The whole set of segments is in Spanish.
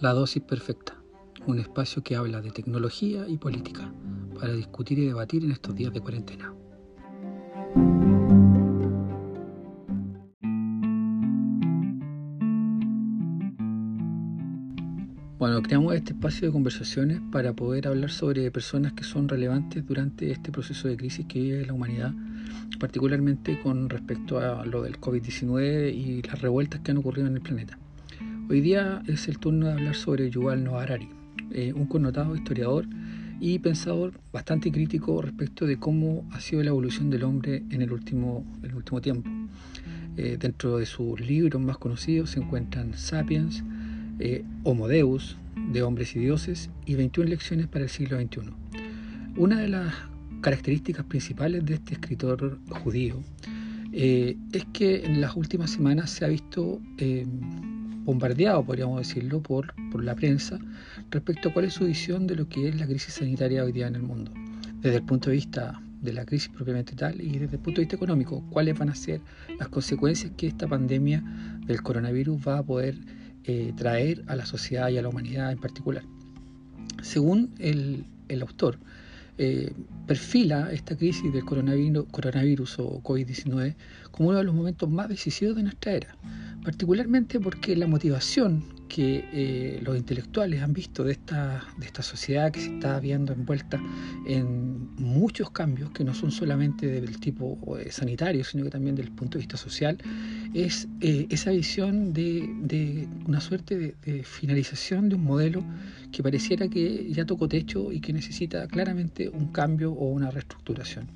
La dosis perfecta, un espacio que habla de tecnología y política para discutir y debatir en estos días de cuarentena. Bueno, creamos este espacio de conversaciones para poder hablar sobre personas que son relevantes durante este proceso de crisis que vive la humanidad, particularmente con respecto a lo del COVID-19 y las revueltas que han ocurrido en el planeta. Hoy día es el turno de hablar sobre Yuval Noah Harari, eh, un connotado historiador y pensador bastante crítico respecto de cómo ha sido la evolución del hombre en el último, el último tiempo. Eh, dentro de sus libros más conocidos se encuentran Sapiens, eh, Homo Deus, de Hombres y Dioses, y 21 lecciones para el siglo XXI. Una de las características principales de este escritor judío es que en las últimas semanas se ha visto bombardeado, podríamos decirlo, por, por la prensa respecto a cuál es su visión de lo que es la crisis sanitaria hoy día en el mundo, desde el punto de vista de la crisis propiamente tal y desde el punto de vista económico, cuáles van a ser las consecuencias que esta pandemia del coronavirus va a poder eh, traer a la sociedad y a la humanidad en particular. Según el, el autor, eh, perfila esta crisis del coronavirus, coronavirus o COVID-19 como uno de los momentos más decisivos de nuestra era particularmente porque la motivación que eh, los intelectuales han visto de esta, de esta sociedad que se está viendo envuelta en muchos cambios que no son solamente del tipo eh, sanitario, sino que también del punto de vista social, es eh, esa visión de, una suerte de, de, finalización de un modelo que pareciera que ya tocó techo y que necesita claramente un cambio o una reestructuración.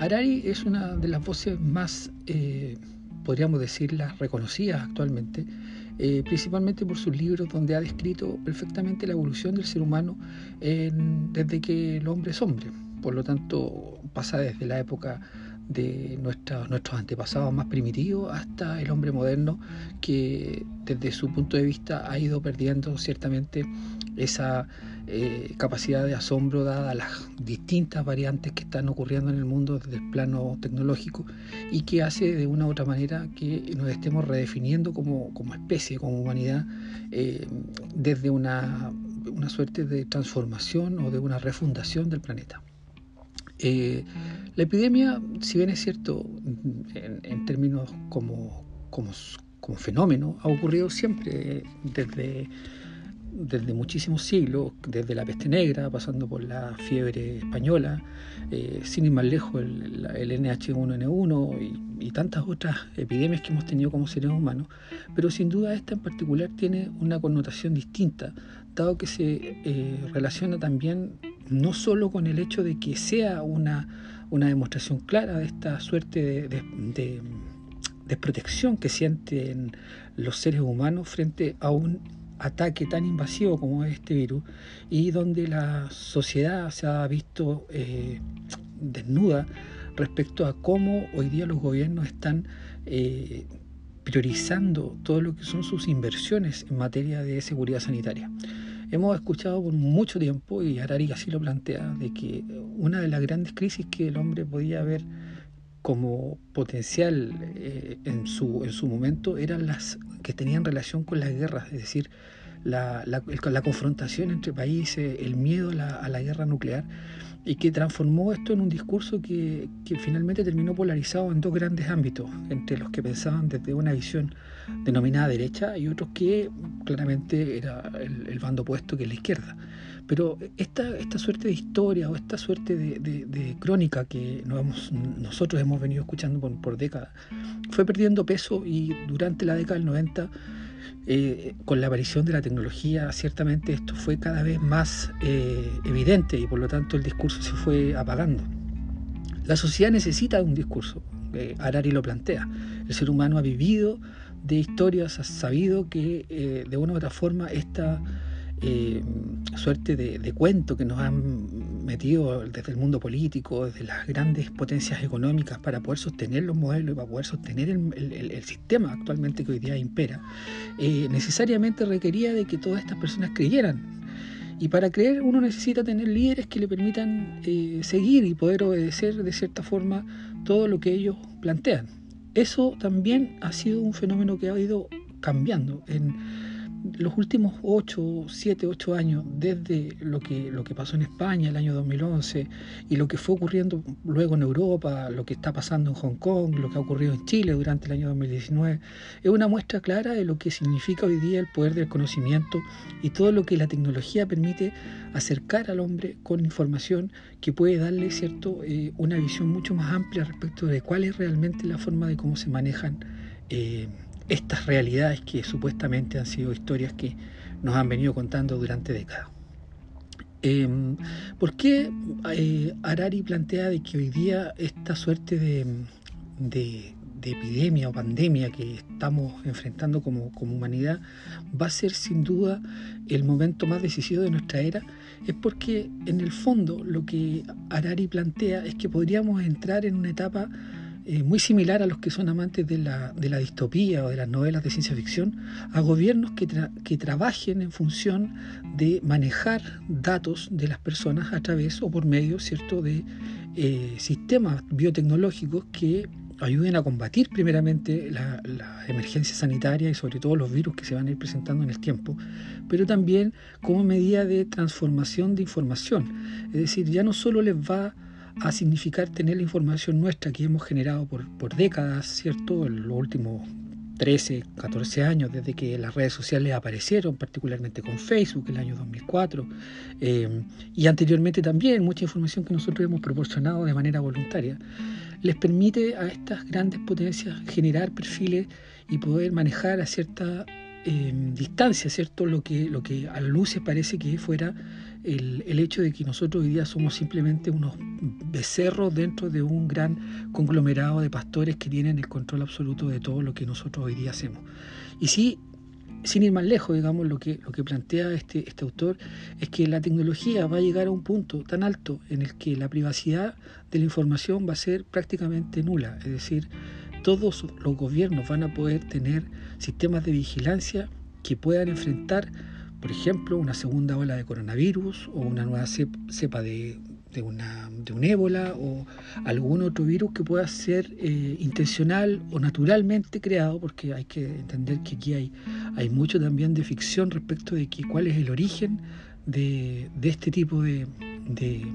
Harari es una de las voces más podríamos decirlas reconocidas actualmente, eh, principalmente por sus libros donde ha descrito perfectamente la evolución del ser humano desde que el hombre es hombre. Por lo tanto, pasa desde la época de nuestros antepasados más primitivos hasta el hombre moderno que desde su punto de vista ha ido perdiendo ciertamente esa eh, capacidad de asombro dada las distintas variantes que están ocurriendo en el mundo desde el plano tecnológico y que hace de una u otra manera que nos estemos redefiniendo como, especie, como humanidad, eh, desde una, una suerte de transformación o de una refundación del planeta. Eh, la epidemia, si bien es cierto, en, términos como, como, fenómeno, ha ocurrido siempre desde, desde muchísimos siglos, desde la peste negra, pasando por la fiebre española, eh, sin ir más lejos el, NH1N1 y, y, tantas otras epidemias que hemos tenido como seres humanos, pero sin duda esta en particular tiene una connotación distinta, dado que se eh, relaciona también no solo con el hecho de que sea una, una demostración clara de esta suerte de, de, que sienten los seres humanos frente a un ataque tan invasivo como este virus y donde la sociedad se ha visto eh, desnuda respecto a cómo hoy día los gobiernos están eh, priorizando todo lo que son sus inversiones en materia de seguridad sanitaria. Hemos escuchado por mucho tiempo, y Harari así lo plantea, de que una de las grandes crisis que el hombre podía ver como potencial eh, en, su, en su momento eran las que tenían relación con las guerras, es decir, la, la, confrontación entre países, el miedo a la guerra nuclear y que transformó esto en un discurso que, finalmente terminó polarizado en dos grandes ámbitos, entre los que pensaban desde una visión denominada derecha y otros que claramente era el, bando opuesto que es la izquierda. Pero esta, esta suerte de historia o esta suerte de, crónica que nosotros hemos venido escuchando por décadas fue perdiendo peso y durante la década del 90 eh, con la aparición de la tecnología, ciertamente esto fue cada vez más eh, evidente y por lo tanto el discurso se fue apagando. La sociedad necesita un discurso, eh, lo plantea. El ser humano ha vivido de historias, ha sabido que de una u otra forma esta eh, suerte de, cuento que nos han metido desde el mundo político, desde las grandes potencias económicas para poder sostener los modelos y para poder sostener el, sistema actualmente que hoy día impera, eh, necesariamente requería de que todas estas personas creyeran. Y para creer uno necesita tener líderes que le permitan eh, seguir y poder obedecer de cierta forma todo lo que ellos plantean. Eso también ha sido un fenómeno que ha ido cambiando. En, los últimos 8, 7, 8 años, desde lo que, lo que pasó en España el año 2011 y lo que fue ocurriendo luego en Europa, lo que está pasando en Hong Kong, lo que ha ocurrido en Chile durante el año 2019, es una muestra clara de lo que significa hoy día el poder del conocimiento y todo lo que la tecnología permite acercar al hombre con información que puede darle cierto, eh, una visión mucho más amplia respecto de cuál es realmente la forma de cómo se manejan. Eh, estas realidades que supuestamente han sido historias que nos han venido contando durante décadas. Em, ¿Por qué eh, plantea de que hoy día esta suerte de, epidemia o pandemia que estamos enfrentando como, como, humanidad va a ser sin duda el momento más decisivo de nuestra era? Es porque en el fondo lo que Harari plantea es que podríamos entrar en una etapa eh, muy similar a los que son amantes de la, de la, distopía o de las novelas de ciencia ficción, a gobiernos que, que trabajen en función de manejar datos de las personas a través o por medio ¿cierto? de eh, sistemas biotecnológicos que ayuden a combatir primeramente la, la, emergencia sanitaria y sobre todo los virus que se van a ir presentando en el tiempo, pero también como medida de transformación de información. Es decir, ya no solo les va a significar tener la información nuestra que hemos generado por, por décadas, ¿cierto? En los últimos 13, 14 años, desde que las redes sociales aparecieron, particularmente con Facebook, el año 2004, eh, y anteriormente también mucha información que nosotros hemos proporcionado de manera voluntaria, les permite a estas grandes potencias generar perfiles y poder manejar a cierta eh, distancia, ¿cierto? Lo que, lo que a luz parece que fuera el, hecho de que nosotros hoy día somos simplemente unos becerros dentro de un gran conglomerado de pastores que tienen el control absoluto de todo lo que nosotros hoy día hacemos. Y sí, sin ir más lejos, digamos, lo que, lo que plantea este, este autor es que la tecnología va a llegar a un punto tan alto en el que la privacidad de la información va a ser prácticamente nula. Es decir, todos los gobiernos van a poder tener sistemas de vigilancia que puedan enfrentar por ejemplo, una segunda ola de coronavirus o una nueva cepa de, una, de un ébola o algún otro virus que pueda ser eh, intencional o naturalmente creado, porque hay que entender que aquí hay, hay mucho también de ficción respecto de que, cuál es el origen de, este tipo de, de,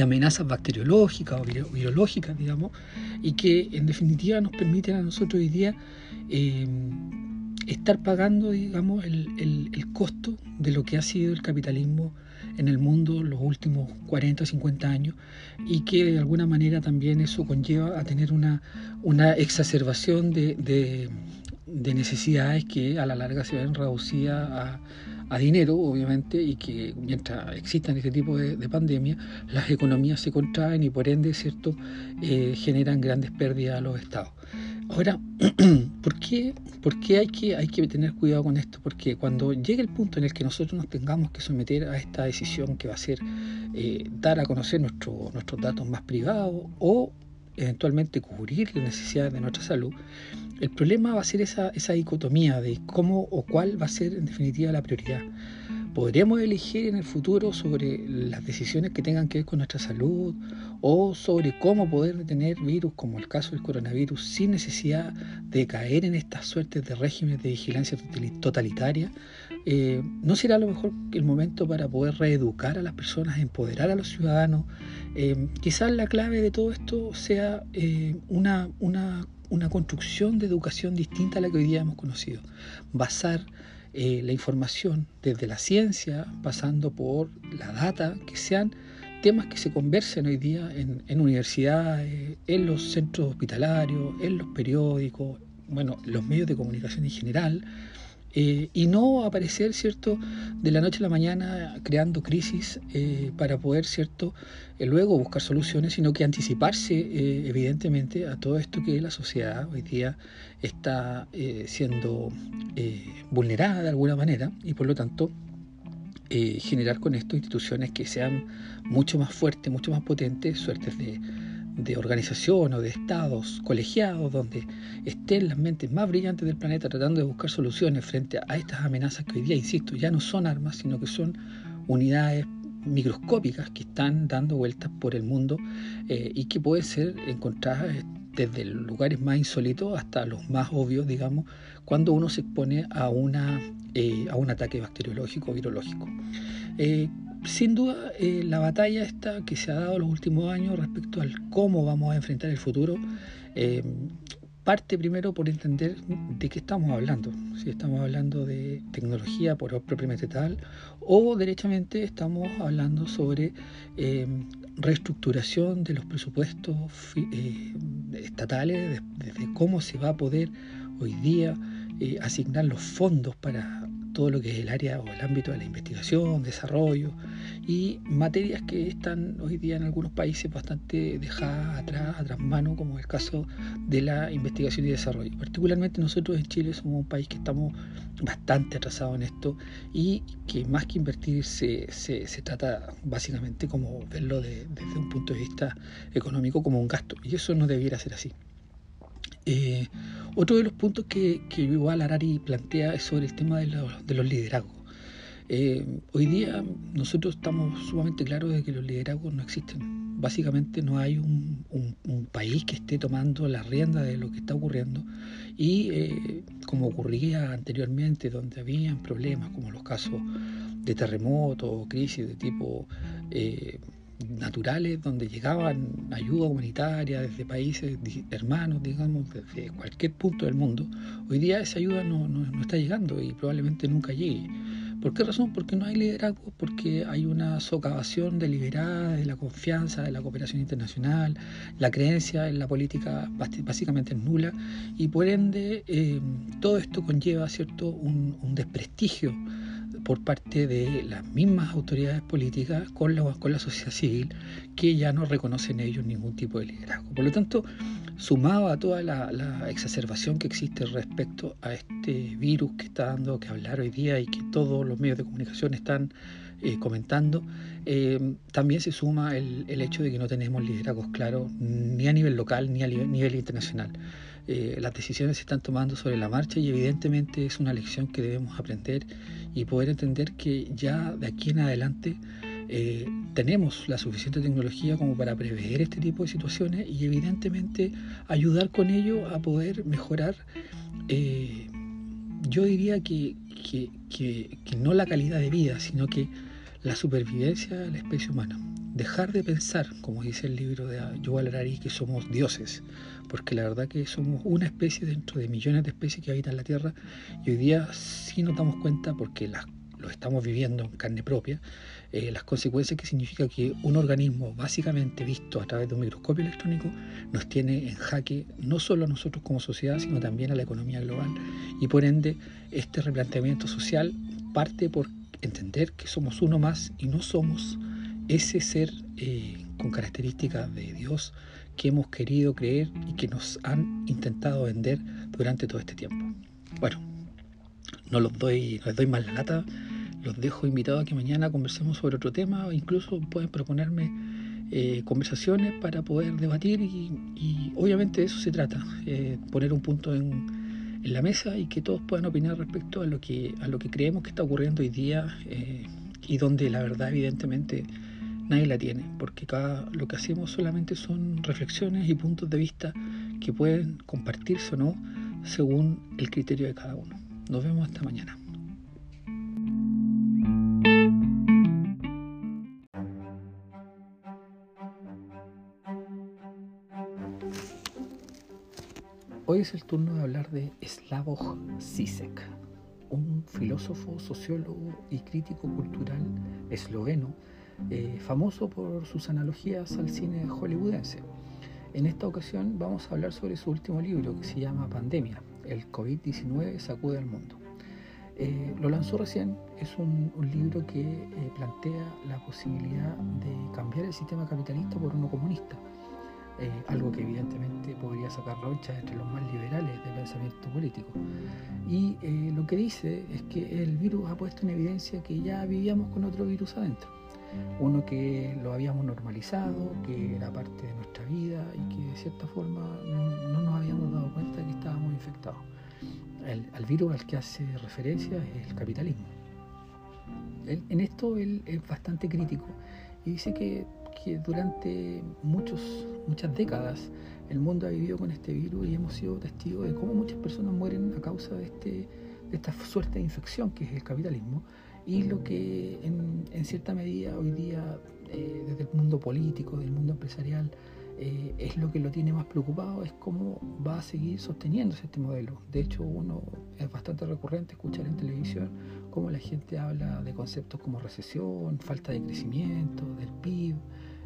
amenazas bacteriológicas o virológicas, digamos, y que en definitiva nos permiten a nosotros hoy día eh, estar pagando, digamos, el, el, costo de lo que ha sido el capitalismo en el mundo los últimos 40 o 50 años y que de alguna manera también eso conlleva a tener una, una exacerbación de, de, necesidades que a la larga se ven reducidas a, a, dinero, obviamente, y que mientras existan este tipo de, de pandemias, las economías se contraen y por ende, ¿cierto?, eh, generan grandes pérdidas a los estados. Ahora, ¿por qué, por qué hay, que, hay que tener cuidado con esto? Porque cuando llegue el punto en el que nosotros nos tengamos que someter a esta decisión que va a ser eh, dar a conocer nuestro, nuestros datos más privados o eventualmente cubrir las necesidades de nuestra salud, el problema va a ser esa, esa dicotomía de cómo o cuál va a ser en definitiva la prioridad podremos elegir en el futuro sobre las decisiones que tengan que ver con nuestra salud o sobre cómo poder detener virus como el caso del coronavirus sin necesidad de caer en estas suertes de regímenes de vigilancia totalitaria, eh, ¿no será a lo mejor el momento para poder reeducar a las personas, empoderar a los ciudadanos? Eh, quizás la clave de todo esto sea eh, una, una, una construcción de educación distinta a la que hoy día hemos conocido, basar eh, la información desde la ciencia, pasando por la data, que sean temas que se conversen hoy día en, universidades, en los centros hospitalarios, en los periódicos, bueno, los medios de comunicación en general, eh, y no aparecer, ¿cierto?, de la noche a la mañana creando crisis eh, para poder, ¿cierto?, eh, luego buscar soluciones, sino que anticiparse, evidentemente, a todo esto que la sociedad hoy día está siendo vulnerada de alguna manera y por lo tanto generar con esto instituciones que sean mucho más fuertes, mucho más potentes, suertes de de organización o de estados colegiados donde estén las mentes más brillantes del planeta tratando de buscar soluciones frente a estas amenazas que hoy día, insisto, ya no son armas, sino que son unidades microscópicas que están dando vueltas por el mundo eh, y que pueden ser encontradas desde lugares más insólitos hasta los más obvios, digamos, cuando uno se expone a una a un ataque bacteriológico o virológico. Sin duda, la batalla esta que se ha dado en los últimos años respecto al cómo vamos a enfrentar el futuro parte primero por entender de qué estamos hablando. Si estamos hablando de tecnología por propiamente tal o derechamente estamos hablando sobre em, reestructuración de los presupuestos eh, estatales, de, cómo se va a poder hoy día eh, asignar los fondos para todo lo que es el área o el ámbito de la investigación, desarrollo y materias que están hoy día en algunos países bastante dejadas atrás, atrás mano, como el caso de la investigación y desarrollo. Particularmente nosotros en Chile somos un país que estamos bastante atrasados en esto y que más que invertir se, se, trata básicamente como verlo desde un punto de vista económico como un gasto y eso no debiera ser así. Eh, otro de los puntos que, que igual Arari plantea es sobre el tema de, los liderazgos. Eh, hoy día nosotros estamos sumamente claros de que los liderazgos no existen. Básicamente no hay un, país que esté tomando la rienda de lo que está ocurriendo y eh, como ocurría anteriormente donde habían problemas como los casos de terremotos o crisis de tipo naturales donde llegaban ayuda humanitaria desde países hermanos, digamos, desde cualquier punto del mundo, hoy día esa ayuda no, no, está llegando y probablemente nunca llegue. ¿Por qué razón? Porque no hay liderazgo, porque hay una socavación deliberada de la confianza, de la cooperación internacional, la creencia en la política básicamente nula y por ende eh, todo esto conlleva cierto un, un desprestigio por parte de las mismas autoridades políticas con la, con la sociedad civil que ya no reconocen ellos ningún tipo de liderazgo. Por lo tanto, sumado a toda la, exacerbación que existe respecto a este virus que está dando que hablar hoy día y que todos los medios de comunicación están eh, comentando, eh, también se suma el, el, hecho de que no tenemos liderazgos claros ni a nivel local ni a nivel internacional. Eh, las decisiones se están tomando sobre la marcha y evidentemente es una lección que debemos aprender y poder entender que ya de aquí en adelante eh, tenemos la suficiente tecnología como para prever este tipo de situaciones y evidentemente ayudar con ello a poder mejorar, eh, yo diría que, que no la calidad de vida, sino que la supervivencia de la especie humana. Dejar de pensar, como dice el libro de Yuval Harari, que somos dioses, porque la verdad que somos una especie dentro de millones de especies que habitan la Tierra y hoy día sí nos damos cuenta, porque las, lo estamos viviendo en carne propia, eh, las consecuencias que significa que un organismo básicamente visto a través de un microscopio electrónico nos tiene en jaque no solo a nosotros como sociedad, sino también a la economía global. Y por ende este replanteamiento social parte por entender que somos uno más y no somos ese ser eh, con características de Dios que hemos querido creer y que nos han intentado vender durante todo este tiempo. Bueno, no los doy, no les doy más la lata, los dejo invitados a que mañana conversemos sobre otro tema o incluso pueden proponerme eh, conversaciones para poder debatir y, obviamente de eso se trata, eh, poner un punto en, la mesa y que todos puedan opinar respecto a lo que, a lo que creemos que está ocurriendo hoy día y donde la verdad evidentemente nadie la tiene, porque cada, lo que hacemos solamente son reflexiones y puntos de vista que pueden compartirse o no según el criterio de cada uno. Nos vemos hasta mañana. Hoy es el turno de hablar de Slavoj Zizek, un filósofo, sociólogo y crítico cultural esloveno eh, famoso por sus analogías al cine hollywoodense. En esta ocasión vamos a hablar sobre su último libro que se llama Pandemia, el COVID-19 sacude al mundo. Eh, lo lanzó recién, es un, libro que eh, plantea la posibilidad de cambiar el sistema capitalista por uno comunista, algo que evidentemente podría sacar ronchas entre los más liberales del pensamiento político. Y lo que dice es que el virus ha puesto en evidencia que ya vivíamos con otro virus adentro uno que lo habíamos normalizado, que era parte de nuestra vida y que de cierta forma no, nos habíamos dado cuenta de que estábamos infectados. El, virus al que hace referencia es el capitalismo. en esto él es bastante crítico y dice que, durante muchos, muchas décadas el mundo ha vivido con este virus y hemos sido testigos de cómo muchas personas mueren a causa de este, esta suerte de infección que es el capitalismo y lo que en, cierta medida hoy día eh, desde el mundo político, del mundo empresarial, eh, es lo que lo tiene más preocupado, es cómo va a seguir sosteniéndose este modelo. De hecho, uno es bastante recurrente escuchar en televisión cómo la gente habla de conceptos como recesión, falta de crecimiento, del PIB,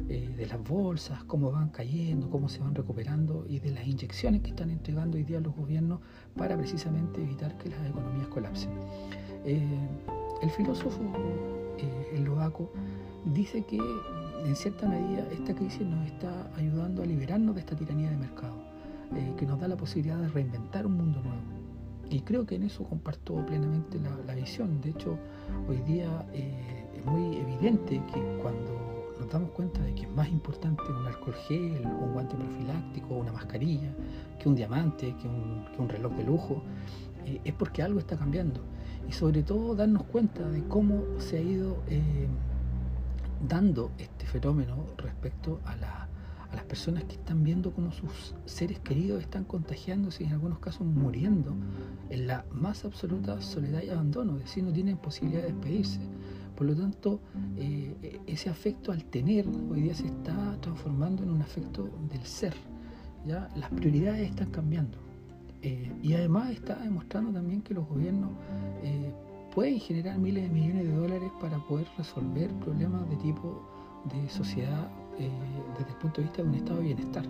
eh, de las bolsas, cómo van cayendo, cómo se van recuperando y de las inyecciones que están entregando hoy día los gobiernos para precisamente evitar que las economías colapsen. El filósofo eh, Loaco dice que en cierta medida esta crisis nos está ayudando a liberarnos de esta tiranía de mercado, eh, que nos da la posibilidad de reinventar un mundo nuevo. Y creo que en eso comparto plenamente la, visión. De hecho, hoy día eh, es muy evidente que cuando nos damos cuenta de que es más importante un alcohol gel, un guante profiláctico, una mascarilla, que un diamante, que un, reloj de lujo, eh, es porque algo está cambiando. Y sobre todo darnos cuenta de cómo se ha ido dando este fenómeno respecto a, las personas que están viendo cómo sus seres queridos están contagiándose y en algunos casos muriendo en la más absoluta soledad y abandono, es decir, no tienen posibilidad de despedirse. Por lo tanto, eh, ese afecto al tener hoy día se está transformando en un afecto del ser. ¿ya? Las prioridades están cambiando. Eh, y además está demostrando también que los gobiernos eh, pueden generar miles de millones de dólares para poder resolver problemas de tipo de sociedad eh, desde el punto de vista de un estado de bienestar.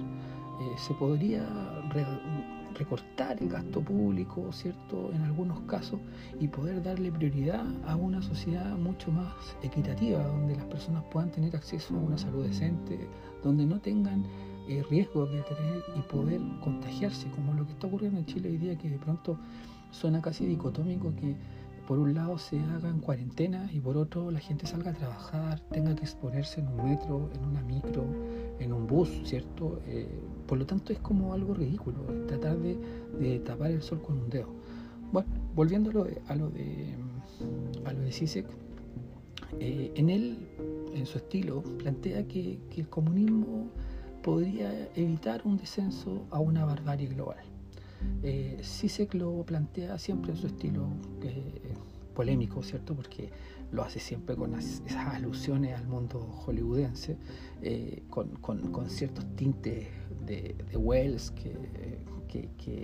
Se podría recortar el gasto público, ¿cierto?, en algunos casos y poder darle prioridad a una sociedad mucho más equitativa, donde las personas puedan tener acceso a una salud decente, donde no tengan eh, riesgo de tener y poder contagiarse, como lo que está ocurriendo en Chile hoy día, que de pronto suena casi dicotómico que por un lado se hagan cuarentenas y por otro la gente salga a trabajar, tenga que exponerse en un metro, en una micro, en un bus, ¿cierto? Eh, por lo tanto es como algo ridículo, tratar de, tapar el sol con un dedo. Bueno, volviendo a lo de, a lo de, a de eh, en él, en su estilo, plantea que, que el comunismo podría evitar un descenso a una barbarie global. Eh, se lo plantea siempre en su estilo eh, polémico, ¿cierto? Porque lo hace siempre con esas alusiones al mundo hollywoodense, eh, con, ciertos tintes de, Wells que,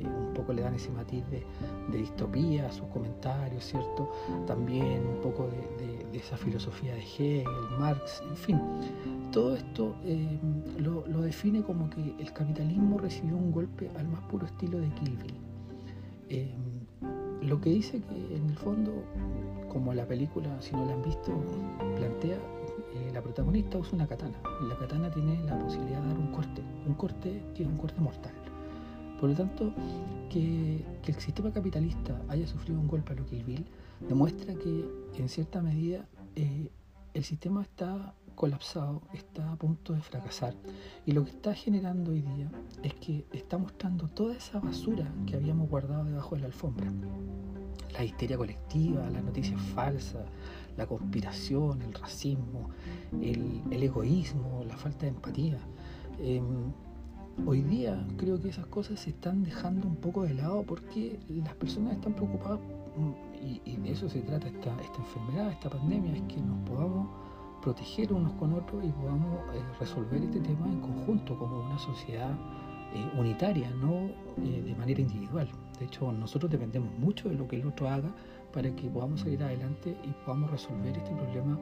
un poco le dan ese matiz de, distopía a sus comentarios, ¿cierto? También un poco de, esa filosofía de Hegel, Marx, en fin. Todo esto eh, lo, define como que el capitalismo recibió un golpe al más puro estilo de Kill Bill. Eh, lo que dice que en el fondo, como la película, si no la han visto, plantea, eh, la protagonista usa una katana. Y la katana tiene la posibilidad de dar un corte, un corte que es un corte mortal. Por lo tanto, que, el sistema capitalista haya sufrido un golpe a lo Kill Bill demuestra que en cierta medida el sistema está colapsado, está a punto de fracasar. Y lo que está generando hoy día es que está mostrando toda esa basura que habíamos guardado debajo de la alfombra. La histeria colectiva, las noticias falsas, la conspiración, el racismo, el, egoísmo, la falta de empatía. Em, hoy día creo que esas cosas se están dejando un poco de lado porque las personas están preocupadas mm, y, de eso se trata esta, esta enfermedad, esta pandemia, es que nos podamos proteger unos con otros y podamos eh, resolver este tema en conjunto como una sociedad eh, unitaria, no eh, de manera individual. De hecho, nosotros dependemos mucho de lo que el otro haga para que podamos salir adelante y podamos resolver este problema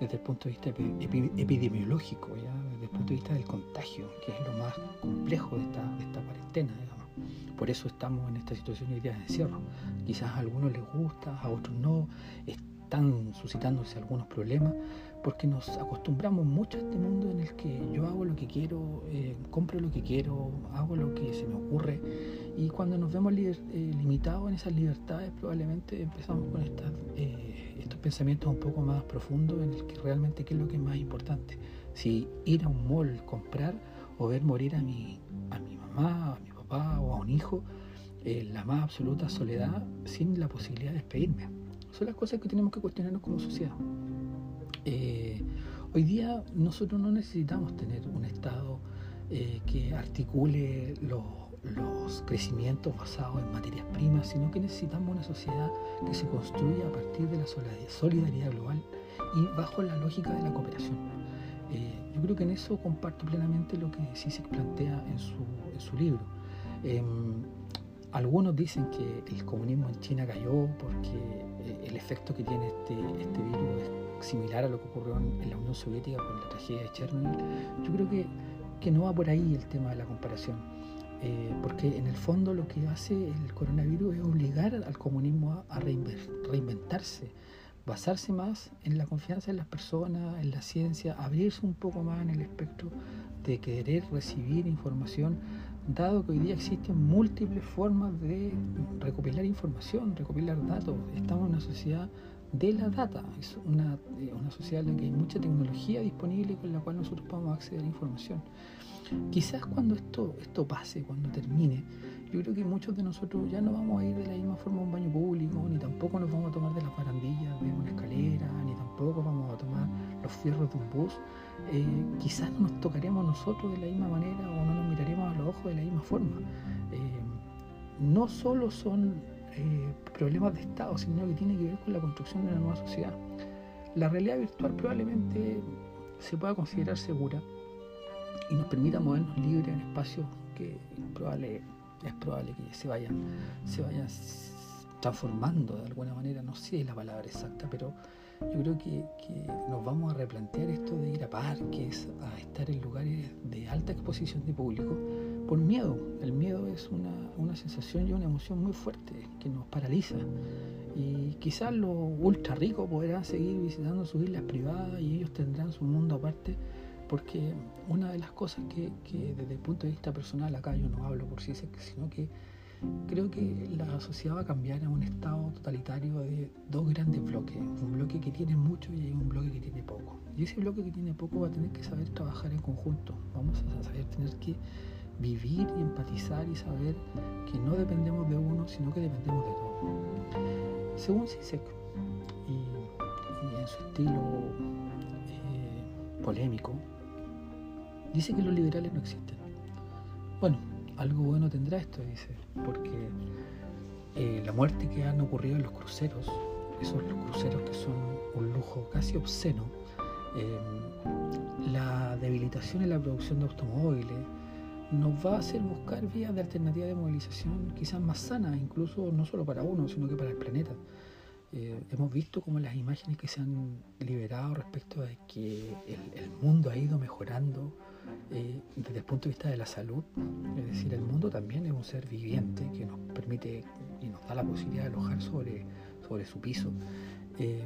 desde el punto de vista epidemiológico, ¿ya? desde el punto de vista del contagio, que es lo más complejo de esta, de esta cuarentena. Por eso estamos en esta situación hoy día de encierro. Quizás a algunos les gusta, a otros no, están suscitándose algunos problemas, porque nos acostumbramos mucho a este mundo en el que yo hago lo que quiero, eh, compro lo que quiero, hago lo que se me ocurre y cuando nos vemos eh, limitados en esas libertades probablemente empezamos con eh, estos pensamientos un poco más profundos en el que realmente qué es lo que es más importante, si ir a un mall, comprar o ver morir a mi, a mi mamá, a mi papá o a un hijo en la más absoluta soledad sin la posibilidad de despedirme. Son las cosas que tenemos que cuestionarnos como sociedad. Eh, hoy día nosotros no necesitamos tener un Estado eh, que articule los, los crecimientos basados en materias primas, sino que necesitamos una sociedad que se construya a partir de la solidaridad global y bajo la lógica de la cooperación. Eh, yo creo que en eso comparto plenamente lo que Sisek plantea en su, en su libro. Algunos dicen que el comunismo en China cayó porque eh, el efecto que tiene este, este virus es similar a lo que ocurrió en, la Unión Soviética con la tragedia de Chernobyl. Yo creo que, que no va por ahí el tema de la comparación. Eh, porque en el fondo lo que hace el coronavirus es obligar al comunismo a, reinventarse, basarse más en la confianza en las personas, en la ciencia, abrirse un poco más en el espectro de querer recibir información, dado que hoy día existen múltiples formas de recopilar información, recopilar datos. Estamos en una sociedad de la data, es una, eh, una sociedad en la que hay mucha tecnología disponible con la cual nosotros podemos acceder a información. Quizás cuando esto, esto pase, cuando termine, yo creo que muchos de nosotros ya no vamos a ir de la misma forma a un baño público, ni tampoco nos vamos a tomar de las barandillas de un bus. Eh, quizás no nos tocaremos nosotros de la misma manera o no nos miraremos a los ojos de la misma forma. Eh, no solo son eh, problemas de Estado, sino que tiene que ver con la construcción de una nueva sociedad. La realidad virtual probablemente se pueda considerar segura y nos permita movernos libres en espacios que probable es probable que se vayan, se vayan transformando de alguna manera, no sé la palabra exacta, pero yo creo que, nos vamos a replantear esto de ir a parques, a estar en lugares de alta exposición de público, por miedo. El miedo es una, una sensación y una emoción muy fuerte que nos paraliza. Y quizás los ultra ricos podrán seguir visitando sus islas privadas y ellos tendrán su mundo aparte porque una de las cosas que, desde el punto de vista personal, acá yo no hablo por sí, sino que creo que la sociedad va a cambiar a un estado totalitario de dos grandes bloques, un bloque que tiene mucho y un bloque que tiene poco. Y ese bloque que tiene poco va a tener que saber trabajar en conjunto, vamos a saber tener que vivir y empatizar y saber que no dependemos de uno, sino que dependemos de todos. Según Sisek, y, en su estilo eh, polémico, dice que los liberales no existen. Bueno, algo bueno tendrá esto, dice, porque eh, la muerte que han ocurrido en los cruceros, esos cruceros que son un lujo casi obsceno, em, la debilitación en la producción de automóviles, nos va a hacer buscar vías de alternativa de movilización quizás más sanas, incluso no solo para uno, sino que para el planeta. Eh, hemos visto como las imágenes que se han liberado respecto de que el mundo ha ido mejorando, eh, desde el punto de vista de la salud, es decir, el mundo también es un ser viviente que nos permite y nos da la posibilidad de alojar sobre, sobre su piso. Eh,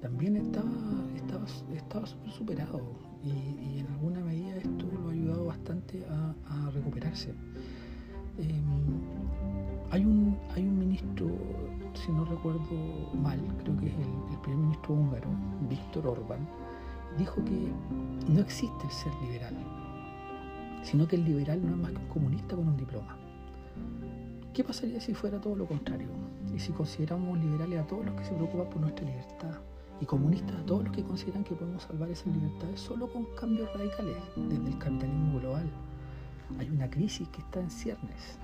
también estaba estaba estaba superado y, en alguna medida esto lo ha ayudado bastante a, recuperarse. Eh, hay, un, hay un ministro, si no recuerdo mal, creo que es el, primer ministro húngaro, Víctor Orbán, dijo que no existe el ser liberal, sino que el liberal no es más que un comunista con un diploma. ¿Qué pasaría si fuera todo lo contrario? Y si consideramos liberales a todos los que se preocupan por nuestra libertad y comunistas a todos los que consideran que podemos salvar esas libertades solo con cambios radicales desde el capitalismo global. Hay una crisis que está en ciernes.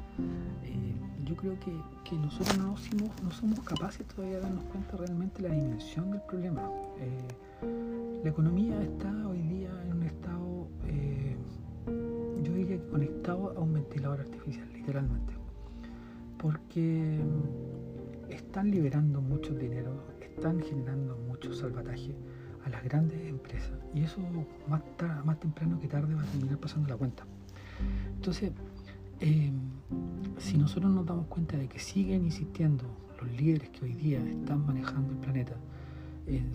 Eh, yo creo que, nosotros no somos, no somos capaces todavía de darnos cuenta realmente de la dimensión del problema. Eh, la economía está hoy día en un estado eh, yo diría que conectado a un ventilador artificial, literalmente. Porque están liberando mucho dinero, están generando mucho salvataje a las grandes empresas. Y eso más, más temprano que tarde va a terminar pasando la cuenta. Entonces, em, si nosotros nos damos cuenta de que siguen insistiendo los líderes que hoy día están manejando el planeta en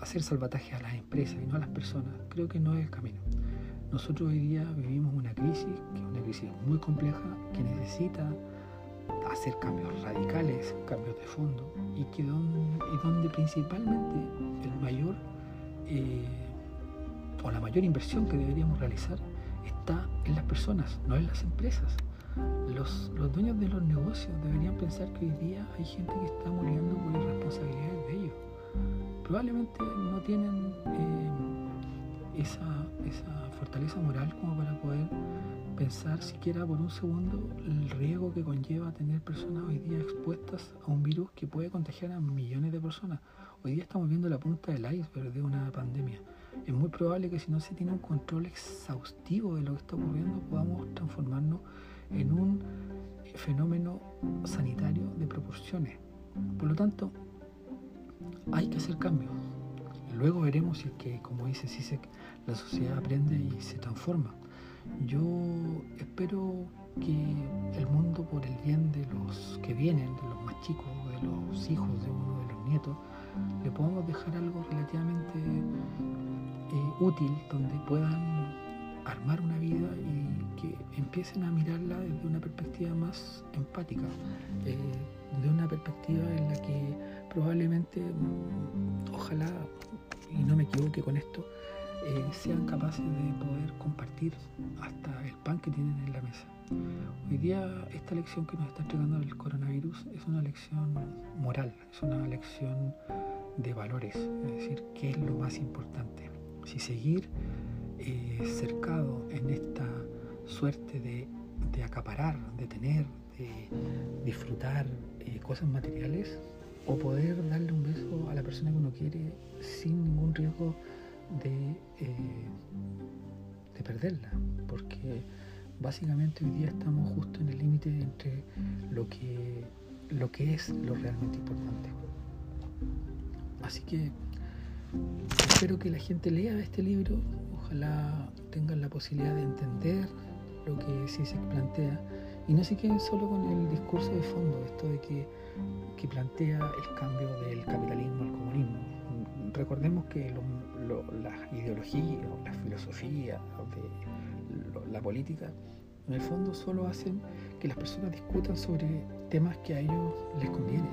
hacer salvataje a las empresas y no a las personas, creo que no es el camino. Nosotros hoy día vivimos una crisis, que es una crisis muy compleja, que necesita hacer cambios radicales, cambios de fondo, y donde, principalmente el mayor eh, o la mayor inversión que deberíamos realizar está en las personas, no en las empresas. Los, dueños de los negocios deberían pensar que hoy día hay gente que está muriendo por irresponsabilidades de ellos. Probablemente no tienen eh, esa esa fortaleza moral como para poder pensar siquiera por un segundo el riesgo que conlleva tener personas hoy día expuestas a un virus que puede contagiar a millones de personas. Hoy día estamos viendo la punta del iceberg de una pandemia. Es muy probable que si no se tiene un control exhaustivo de lo que está ocurriendo podamos transformarnos en un fenómeno sanitario de proporciones. Por lo tanto, hay que hacer cambios. Luego veremos si es que, como dice Sisek, la sociedad aprende y se transforma. Yo espero que el mundo, por el bien de los que vienen, de los más chicos, de los hijos de uno de los nietos, le podamos dejar algo relativamente eh, útil donde puedan armar una vida y que empiecen a mirarla desde una perspectiva más empática, eh, de una perspectiva en la que probablemente, mm, ojalá, y no me equivoque con esto, eh, sean capaces de poder compartir hasta el pan que tienen en la mesa. Hoy día esta lección que nos está entregando el coronavirus es una lección moral, es una lección de valores, es decir, qué es lo más importante. Si seguir eh, cercado en esta suerte de, acaparar, de tener, de disfrutar eh, cosas materiales, o poder darle un beso a la persona que uno quiere sin ningún riesgo de, eh, de perderla, porque básicamente hoy día estamos justo en el límite entre lo que, lo que es lo realmente importante. Así que espero que la gente lea este libro, ojalá tengan la posibilidad de entender lo que sí se plantea y no se queden solo con el discurso de fondo, esto de que, que plantea el cambio del capitalismo al comunismo. Recordemos que la ideología o la filosofía de la política en el fondo solo hacen que las personas discutan sobre temas que a ellos les conviene.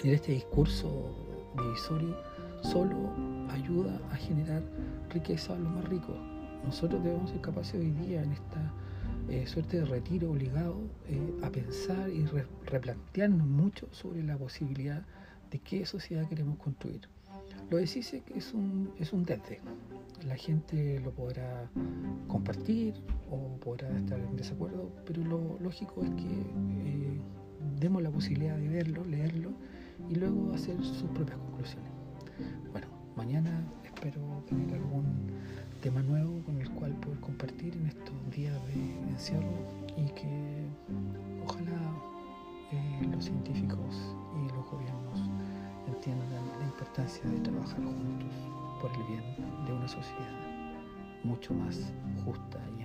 Tener este discurso divisorio solo ayuda a generar riqueza a los más ricos. Nosotros debemos ser capaces hoy día en esta eh, suerte de retiro obligado eh, a pensar y replantearnos mucho sobre la posibilidad de qué sociedad queremos construir. Lo de CISEC es un, es un desde. La gente lo podrá compartir o podrá estar en desacuerdo, pero lo lógico es que eh, demos la posibilidad de verlo, leerlo y luego hacer sus propias conclusiones. Bueno, mañana espero tener algún tema nuevo con el cual poder compartir en estos días de encierro y que ojalá eh, los científicos y los gobiernos entiendan la importancia de trabajar juntos por el bien de una sociedad mucho más justa y